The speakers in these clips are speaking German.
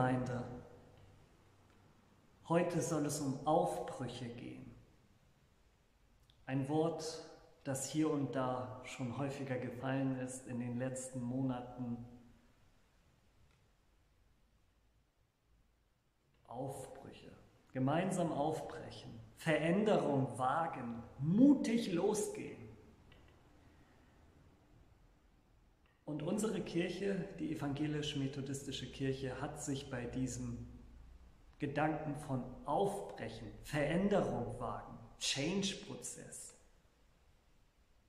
Gemeinde, heute soll es um Aufbrüche gehen. Ein Wort, das hier und da schon häufiger gefallen ist in den letzten Monaten. Aufbrüche, gemeinsam aufbrechen, Veränderung wagen, mutig losgehen. Und unsere Kirche, die evangelisch-methodistische Kirche, hat sich bei diesem Gedanken von Aufbrechen, Veränderung wagen, Change-Prozess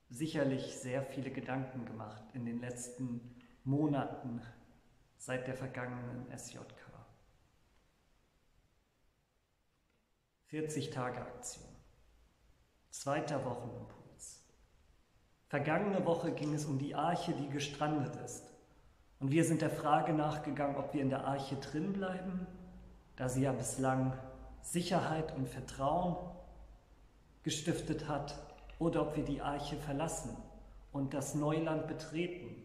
sicherlich sehr viele Gedanken gemacht in den letzten Monaten seit der vergangenen SJK. 40 Tage Aktion. Zweiter Wochenimpuls. Vergangene Woche ging es um die Arche, die gestrandet ist. Und wir sind der Frage nachgegangen, ob wir in der Arche drin bleiben, da sie ja bislang Sicherheit und Vertrauen gestiftet hat, oder ob wir die Arche verlassen und das Neuland betreten,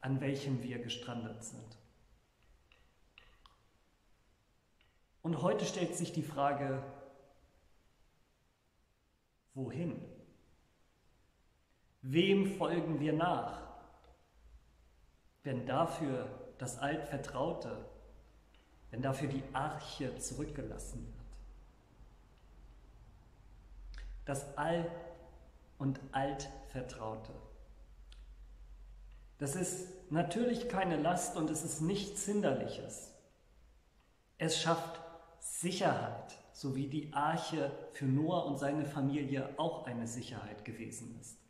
an welchem wir gestrandet sind. Und heute stellt sich die Frage, wohin? Wem folgen wir nach? Wenn dafür das Altvertraute, wenn dafür die Arche zurückgelassen wird. Das All- und Altvertraute. Das ist natürlich keine Last und es ist nichts Hinderliches. Es schafft Sicherheit, so wie die Arche für Noah und seine Familie auch eine Sicherheit gewesen ist.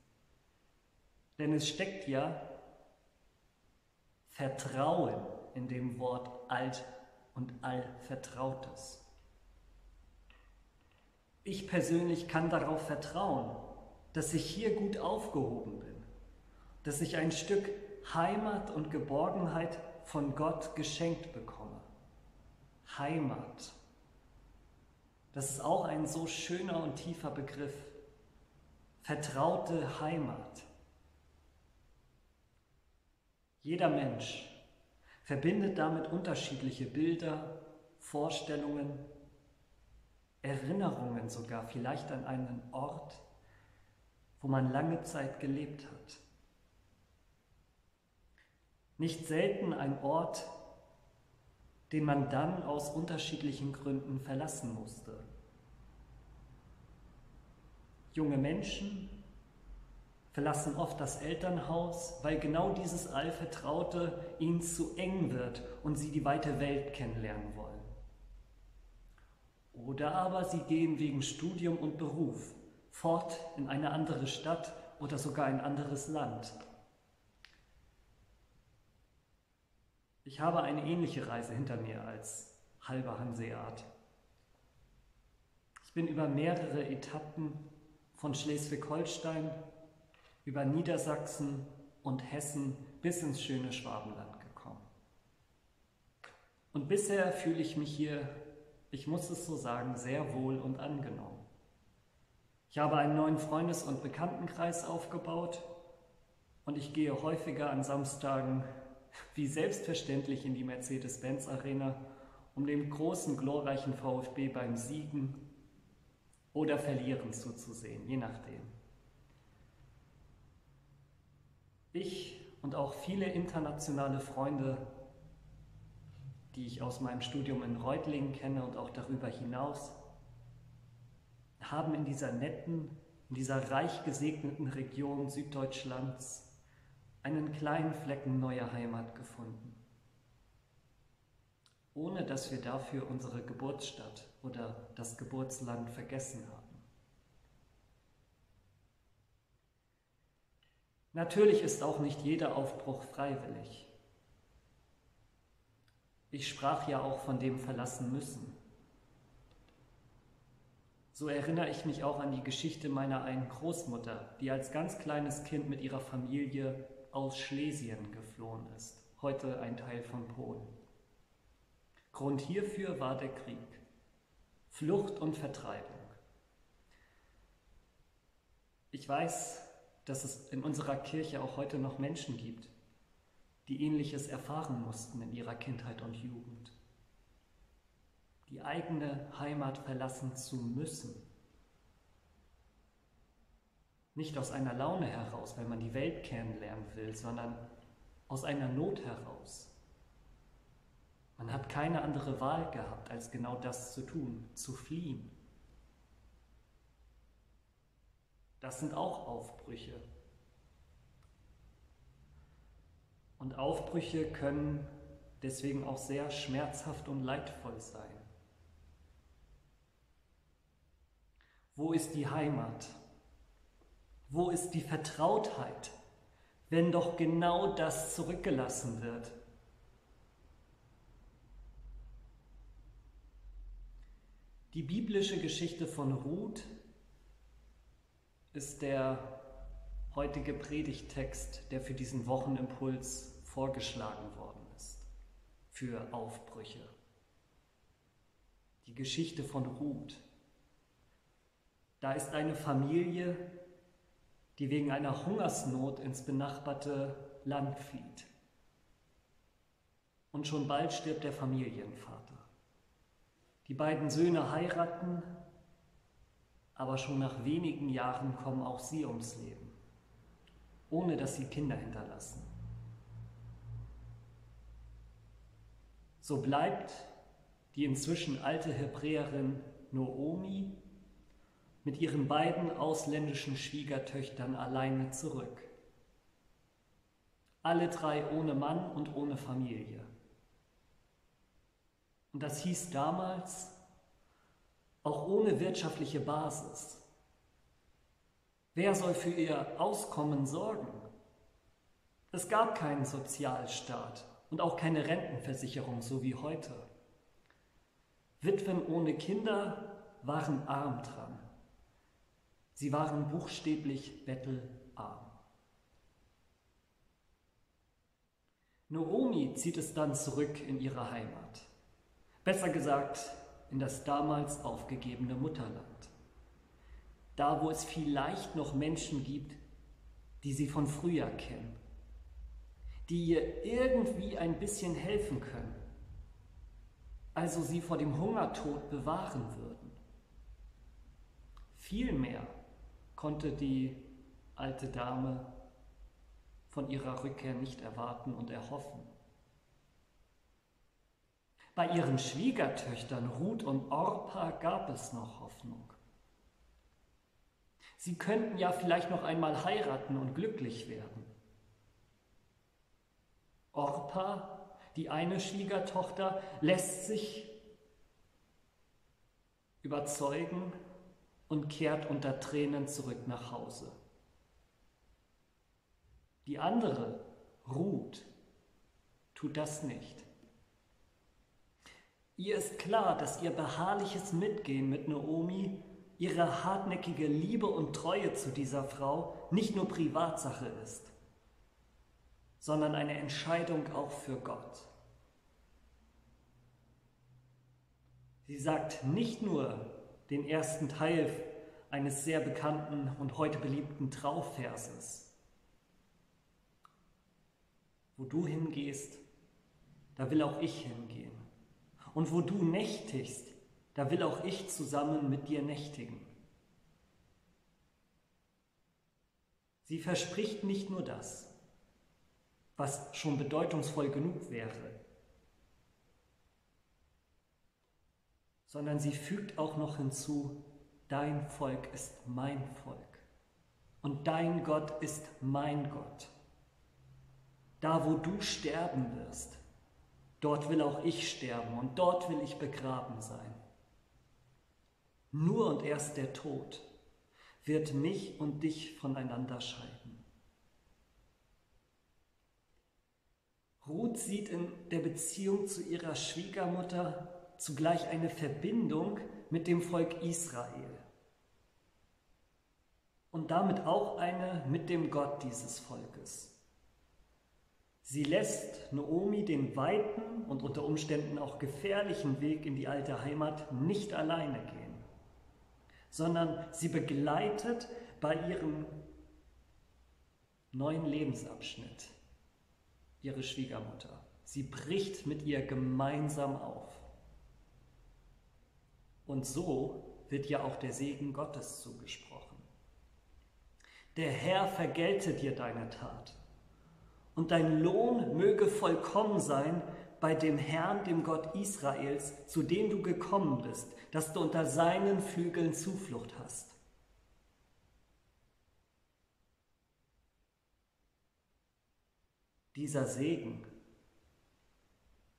Denn es steckt ja Vertrauen in dem Wort alt und allvertrautes. Ich persönlich kann darauf vertrauen, dass ich hier gut aufgehoben bin, dass ich ein Stück Heimat und Geborgenheit von Gott geschenkt bekomme. Heimat. Das ist auch ein so schöner und tiefer Begriff. Vertraute Heimat. Jeder Mensch verbindet damit unterschiedliche Bilder, Vorstellungen, Erinnerungen sogar, vielleicht an einen Ort, wo man lange Zeit gelebt hat. Nicht selten ein Ort, den man dann aus unterschiedlichen Gründen verlassen musste. Junge Menschen verlassen oft das Elternhaus, weil genau dieses Allvertraute ihnen zu eng wird und sie die weite Welt kennenlernen wollen. Oder aber sie gehen wegen Studium und Beruf fort in eine andere Stadt oder sogar ein anderes Land. Ich habe eine ähnliche Reise hinter mir als halber Hanseat. Ich bin über mehrere Etappen von Schleswig-Holstein über Niedersachsen und Hessen bis ins schöne Schwabenland gekommen. Und bisher fühle ich mich hier, ich muss es so sagen, sehr wohl und angenommen. Ich habe einen neuen Freundes- und Bekanntenkreis aufgebaut und ich gehe häufiger an Samstagen wie selbstverständlich in die Mercedes-Benz Arena, um dem großen, glorreichen VfB beim Siegen oder Verlieren zuzusehen, je nachdem. Ich und auch viele internationale Freunde, die ich aus meinem Studium in Reutlingen kenne und auch darüber hinaus, haben in dieser netten, in dieser reich gesegneten Region Süddeutschlands einen kleinen Flecken neuer Heimat gefunden, ohne dass wir dafür unsere Geburtsstadt oder das Geburtsland vergessen haben. Natürlich ist auch nicht jeder Aufbruch freiwillig. Ich sprach ja auch von dem verlassen müssen. So erinnere ich mich auch an die Geschichte meiner einen Großmutter, die als ganz kleines Kind mit ihrer Familie aus Schlesien geflohen ist, heute ein Teil von Polen. Grund hierfür war der Krieg, Flucht und Vertreibung. Ich weiß, dass es in unserer Kirche auch heute noch Menschen gibt, die ähnliches erfahren mussten in ihrer Kindheit und Jugend. Die eigene Heimat verlassen zu müssen. Nicht aus einer Laune heraus, weil man die Welt kennenlernen will, sondern aus einer Not heraus. Man hat keine andere Wahl gehabt, als genau das zu tun, zu fliehen. Das sind auch Aufbrüche. Und Aufbrüche können deswegen auch sehr schmerzhaft und leidvoll sein. Wo ist die Heimat? Wo ist die Vertrautheit, wenn doch genau das zurückgelassen wird? Die biblische Geschichte von Ruth ist der heutige Predigttext, der für diesen Wochenimpuls vorgeschlagen worden ist, für Aufbrüche. Die Geschichte von Ruth. Da ist eine Familie, die wegen einer Hungersnot ins benachbarte Land flieht. Und schon bald stirbt der Familienvater. Die beiden Söhne heiraten, aber schon nach wenigen Jahren kommen auch sie ums Leben, ohne dass sie Kinder hinterlassen. So bleibt die inzwischen alte Hebräerin Noomi mit ihren beiden ausländischen Schwiegertöchtern alleine zurück. Alle drei ohne Mann und ohne Familie. Und das hieß damals auch ohne wirtschaftliche Basis. Wer soll für ihr Auskommen sorgen? Es gab keinen Sozialstaat und auch keine Rentenversicherung, so wie heute. Witwen ohne Kinder waren arm dran. Sie waren buchstäblich bettelarm. Noomi zieht es dann zurück in ihre Heimat. Besser gesagt, in das damals aufgegebene Mutterland. Da, wo es vielleicht noch Menschen gibt, die sie von früher kennen, die ihr irgendwie ein bisschen helfen können, also sie vor dem Hungertod bewahren würden. Vielmehr konnte die alte Dame von ihrer Rückkehr nicht erwarten und erhoffen. Bei ihren Schwiegertöchtern Ruth und Orpa gab es noch Hoffnung. Sie könnten ja vielleicht noch einmal heiraten und glücklich werden. Orpa, die eine Schwiegertochter, lässt sich überzeugen und kehrt unter Tränen zurück nach Hause. Die andere, Ruth, tut das nicht. Ihr ist klar, dass ihr beharrliches Mitgehen mit Naomi, ihre hartnäckige Liebe und Treue zu dieser Frau nicht nur Privatsache ist, sondern eine Entscheidung auch für Gott. Sie sagt nicht nur den ersten Teil eines sehr bekannten und heute beliebten Trauverses. Wo du hingehst, da will auch ich hingehen. Und wo du nächtigst, da will auch ich zusammen mit dir nächtigen. Sie verspricht nicht nur das, was schon bedeutungsvoll genug wäre, sondern sie fügt auch noch hinzu, dein Volk ist mein Volk und dein Gott ist mein Gott. Da, wo du sterben wirst, Dort will auch ich sterben und dort will ich begraben sein. Nur und erst der Tod wird mich und dich voneinander scheiden. Ruth sieht in der Beziehung zu ihrer Schwiegermutter zugleich eine Verbindung mit dem Volk Israel und damit auch eine mit dem Gott dieses Volkes. Sie lässt Naomi den weiten und unter Umständen auch gefährlichen Weg in die alte Heimat nicht alleine gehen, sondern sie begleitet bei ihrem neuen Lebensabschnitt. ihre Schwiegermutter. Sie bricht mit ihr gemeinsam auf. Und so wird ja auch der Segen Gottes zugesprochen. Der Herr vergelte dir deine Tat, und dein Lohn möge vollkommen sein bei dem Herrn, dem Gott Israels, zu dem du gekommen bist, dass du unter seinen Flügeln Zuflucht hast. Dieser Segen,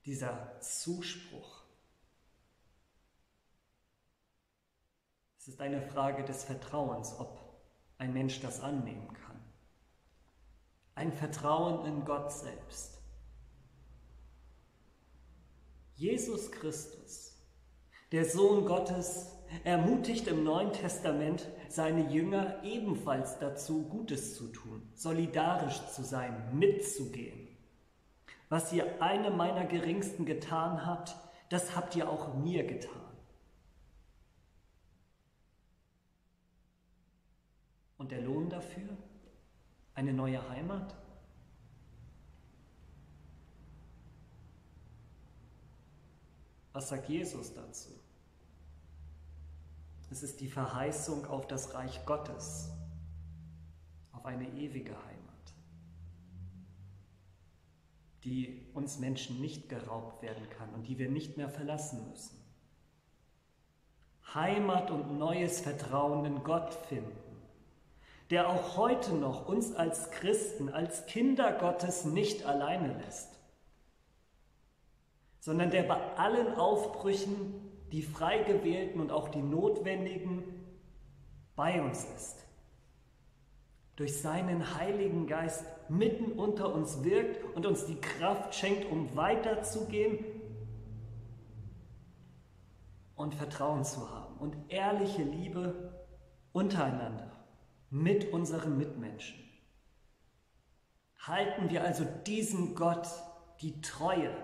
dieser Zuspruch, es ist eine Frage des Vertrauens, ob ein Mensch das annehmen kann. Ein Vertrauen in Gott selbst. Jesus Christus, der Sohn Gottes, ermutigt im Neuen Testament seine Jünger ebenfalls dazu, Gutes zu tun, solidarisch zu sein, mitzugehen. Was ihr einem meiner Geringsten getan habt, das habt ihr auch mir getan. Und der Lohn dafür? Eine neue Heimat? Was sagt Jesus dazu? Es ist die Verheißung auf das Reich Gottes, auf eine ewige Heimat, die uns Menschen nicht geraubt werden kann und die wir nicht mehr verlassen müssen. Heimat und neues Vertrauen in Gott finden, der auch heute noch uns als Christen, als Kinder Gottes nicht alleine lässt, sondern der bei allen Aufbrüchen die frei gewählten und auch die notwendigen bei uns ist. Durch seinen Heiligen Geist mitten unter uns wirkt und uns die Kraft schenkt, um weiterzugehen und Vertrauen zu haben und ehrliche Liebe untereinander mit unseren Mitmenschen. Halten wir also diesem Gott die Treue,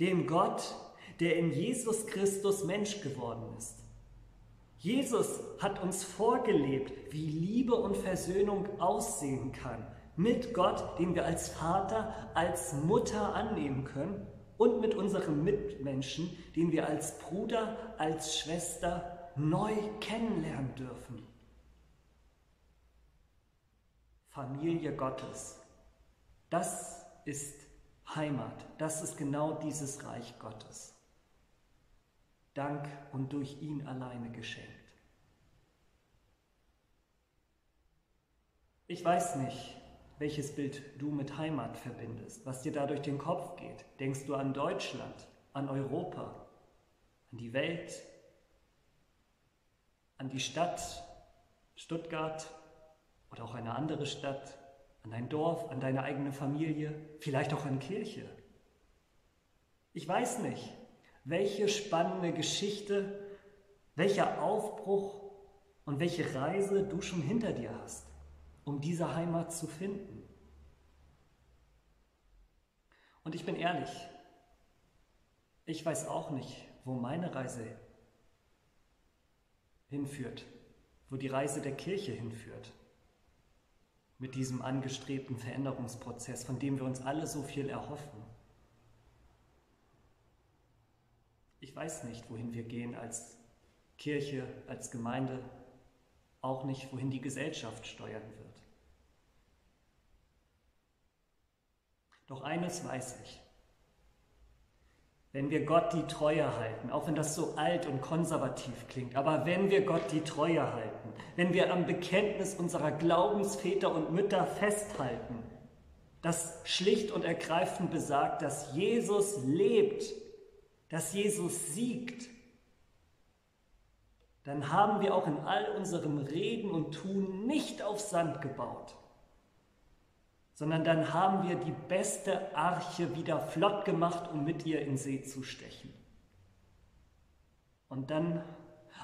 dem Gott, der in Jesus Christus Mensch geworden ist. Jesus hat uns vorgelebt, wie Liebe und Versöhnung aussehen kann mit Gott, den wir als Vater, als Mutter annehmen können und mit unseren Mitmenschen, den wir als Bruder, als Schwester neu kennenlernen dürfen. Familie Gottes, das ist Heimat, das ist genau dieses Reich Gottes dank und durch ihn alleine geschenkt. Ich weiß nicht, welches Bild du mit Heimat verbindest, was dir da durch den Kopf geht. Denkst du an Deutschland, an Europa, an die Welt, an die Stadt Stuttgart oder auch eine andere Stadt, an dein Dorf, an deine eigene Familie, vielleicht auch an Kirche? Ich weiß nicht. Welche spannende Geschichte, welcher Aufbruch und welche Reise du schon hinter dir hast, um diese Heimat zu finden. Und ich bin ehrlich, ich weiß auch nicht, wo meine Reise hinführt, wo die Reise der Kirche hinführt, mit diesem angestrebten Veränderungsprozess, von dem wir uns alle so viel erhoffen. Ich weiß nicht, wohin wir gehen als Kirche, als Gemeinde, auch nicht, wohin die Gesellschaft steuern wird. Doch eines weiß ich. Wenn wir Gott die Treue halten, auch wenn das so alt und konservativ klingt, aber wenn wir Gott die Treue halten, wenn wir am Bekenntnis unserer Glaubensväter und Mütter festhalten, das schlicht und ergreifend besagt, dass Jesus lebt dass Jesus siegt, dann haben wir auch in all unserem Reden und Tun nicht auf Sand gebaut, sondern dann haben wir die beste Arche wieder flott gemacht, um mit ihr in See zu stechen. Und dann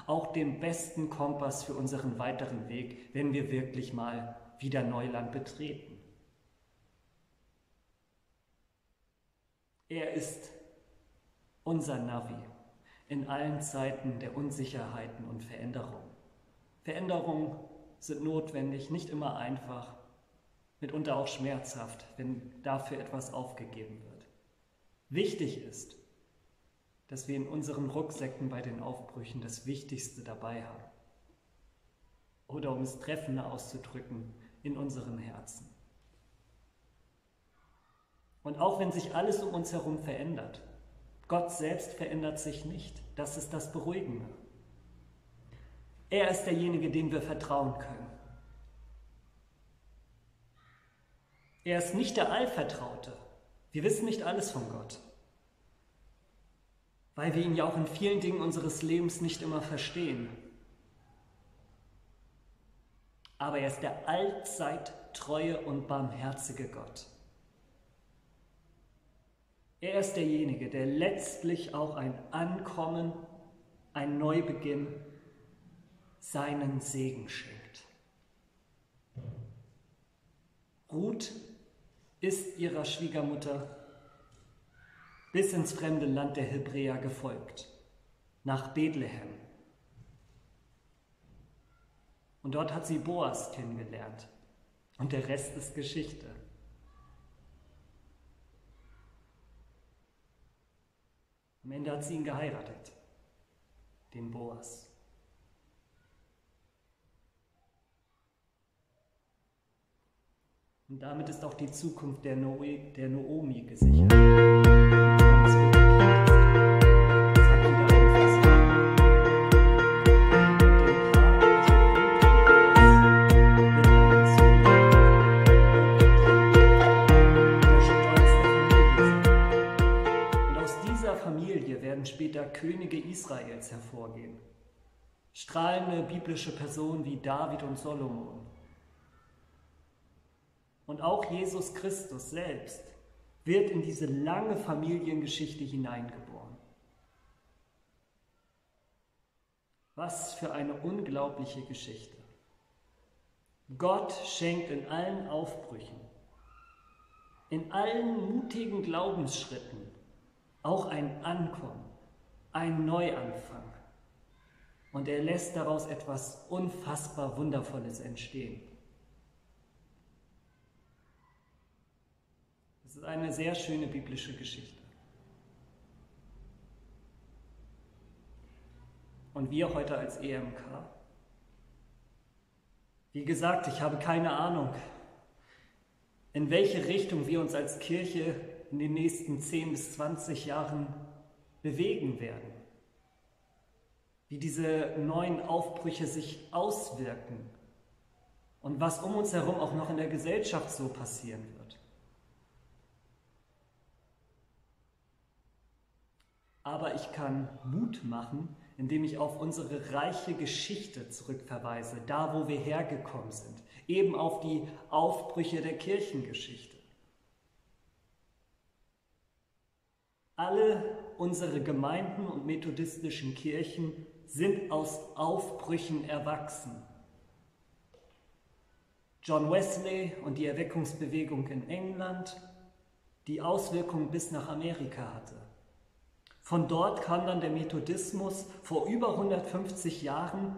auch den besten Kompass für unseren weiteren Weg, wenn wir wirklich mal wieder Neuland betreten. Er ist unser Navi in allen Zeiten der Unsicherheiten und Veränderungen. Veränderungen sind notwendig, nicht immer einfach, mitunter auch schmerzhaft, wenn dafür etwas aufgegeben wird. Wichtig ist, dass wir in unseren Rucksäcken bei den Aufbrüchen das Wichtigste dabei haben. Oder um es treffender auszudrücken, in unseren Herzen. Und auch wenn sich alles um uns herum verändert, Gott selbst verändert sich nicht. Das ist das Beruhigende. Er ist derjenige, dem wir vertrauen können. Er ist nicht der Allvertraute. Wir wissen nicht alles von Gott, weil wir ihn ja auch in vielen Dingen unseres Lebens nicht immer verstehen. Aber er ist der allzeit treue und barmherzige Gott. Er ist derjenige, der letztlich auch ein Ankommen, ein Neubeginn, seinen Segen schenkt. Ruth ist ihrer Schwiegermutter bis ins fremde Land der Hebräer gefolgt, nach Bethlehem. Und dort hat sie Boas kennengelernt. Und der Rest ist Geschichte. Am Ende hat sie ihn geheiratet, den Boas. Und damit ist auch die Zukunft der, Noe, der Noomi gesichert. später Könige Israels hervorgehen. Strahlende biblische Personen wie David und Solomon. Und auch Jesus Christus selbst wird in diese lange Familiengeschichte hineingeboren. Was für eine unglaubliche Geschichte. Gott schenkt in allen Aufbrüchen, in allen mutigen Glaubensschritten auch ein Ankommen, ein Neuanfang. Und er lässt daraus etwas unfassbar Wundervolles entstehen. Es ist eine sehr schöne biblische Geschichte. Und wir heute als EMK, wie gesagt, ich habe keine Ahnung, in welche Richtung wir uns als Kirche in den nächsten 10 bis 20 Jahren bewegen werden, wie diese neuen Aufbrüche sich auswirken und was um uns herum auch noch in der Gesellschaft so passieren wird. Aber ich kann Mut machen, indem ich auf unsere reiche Geschichte zurückverweise, da wo wir hergekommen sind, eben auf die Aufbrüche der Kirchengeschichte. Alle unsere Gemeinden und methodistischen Kirchen sind aus Aufbrüchen erwachsen. John Wesley und die Erweckungsbewegung in England, die Auswirkungen bis nach Amerika hatte. Von dort kam dann der Methodismus vor über 150 Jahren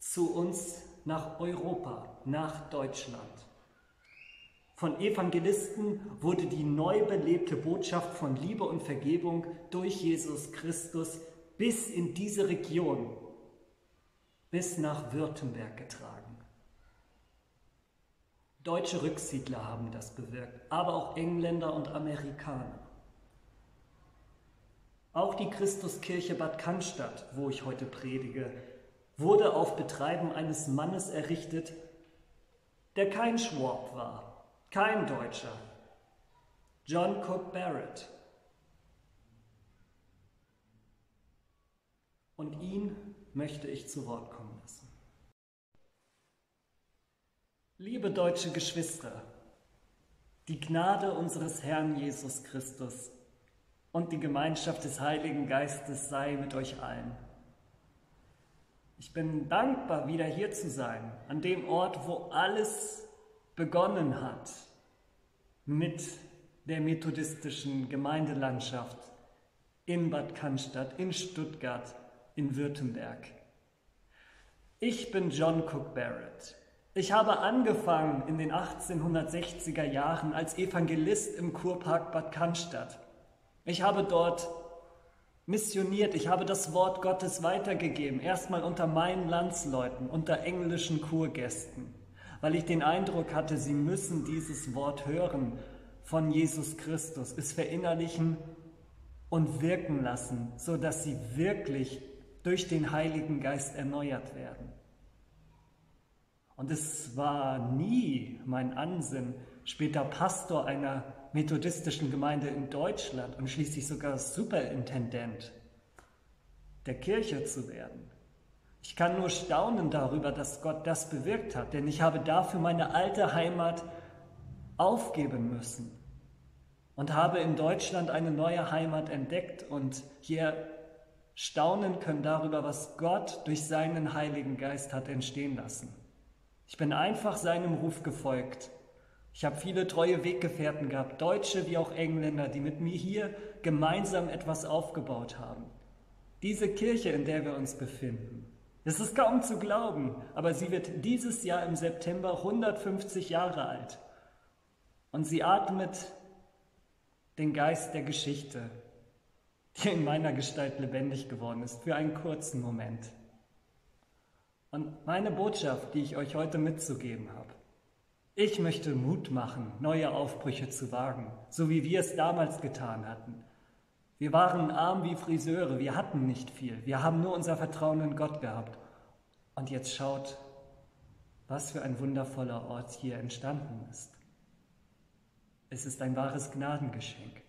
zu uns nach Europa, nach Deutschland. Von Evangelisten wurde die neu belebte Botschaft von Liebe und Vergebung durch Jesus Christus bis in diese Region, bis nach Württemberg getragen. Deutsche Rücksiedler haben das bewirkt, aber auch Engländer und Amerikaner. Auch die Christuskirche Bad Cannstatt, wo ich heute predige, wurde auf Betreiben eines Mannes errichtet, der kein Schwab war, kein Deutscher. John Cook Barrett. Und ihn möchte ich zu Wort kommen lassen. Liebe deutsche Geschwister, die Gnade unseres Herrn Jesus Christus und die Gemeinschaft des Heiligen Geistes sei mit euch allen. Ich bin dankbar, wieder hier zu sein, an dem Ort, wo alles begonnen hat mit der methodistischen Gemeindelandschaft in Bad Cannstatt, in Stuttgart, in Württemberg. Ich bin John Cook Barrett. Ich habe angefangen in den 1860er Jahren als Evangelist im Kurpark Bad Cannstatt. Ich habe dort missioniert, ich habe das Wort Gottes weitergegeben, erstmal unter meinen Landsleuten, unter englischen Kurgästen, weil ich den Eindruck hatte, sie müssen dieses Wort hören von Jesus Christus, es verinnerlichen und wirken lassen, so dass sie wirklich durch den Heiligen Geist erneuert werden. Und es war nie mein Ansinnen, später Pastor einer methodistischen Gemeinde in Deutschland und schließlich sogar Superintendent der Kirche zu werden. Ich kann nur staunen darüber, dass Gott das bewirkt hat, denn ich habe dafür meine alte Heimat aufgeben müssen und habe in Deutschland eine neue Heimat entdeckt und hier staunen können darüber, was Gott durch seinen Heiligen Geist hat entstehen lassen. Ich bin einfach seinem Ruf gefolgt. Ich habe viele treue Weggefährten gehabt, Deutsche wie auch Engländer, die mit mir hier gemeinsam etwas aufgebaut haben. Diese Kirche, in der wir uns befinden, es ist kaum zu glauben, aber sie wird dieses Jahr im September 150 Jahre alt. Und sie atmet den Geist der Geschichte, die in meiner Gestalt lebendig geworden ist, für einen kurzen Moment. Und meine Botschaft, die ich euch heute mitzugeben habe, ich möchte Mut machen, neue Aufbrüche zu wagen, so wie wir es damals getan hatten. Wir waren arm wie Friseure, wir hatten nicht viel, wir haben nur unser Vertrauen in Gott gehabt. Und jetzt schaut, was für ein wundervoller Ort hier entstanden ist. Es ist ein wahres Gnadengeschenk.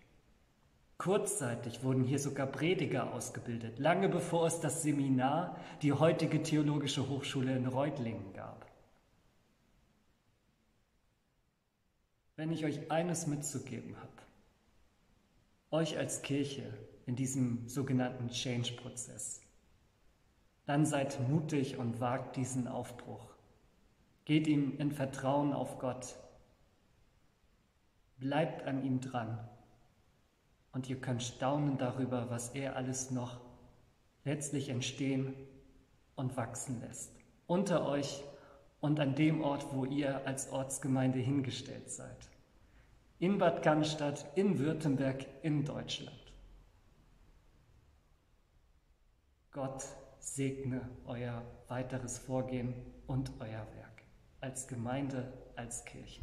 Kurzzeitig wurden hier sogar Prediger ausgebildet, lange bevor es das Seminar, die heutige Theologische Hochschule in Reutlingen gab. Wenn ich euch eines mitzugeben habe, euch als Kirche in diesem sogenannten Change-Prozess, dann seid mutig und wagt diesen Aufbruch. Geht ihm in Vertrauen auf Gott. Bleibt an ihm dran und ihr könnt staunen darüber, was er alles noch letztlich entstehen und wachsen lässt. Unter euch und an dem Ort, wo ihr als Ortsgemeinde hingestellt seid. In Bad Cannstatt, in Württemberg, in Deutschland. Gott segne euer weiteres Vorgehen und euer Werk als Gemeinde, als Kirche.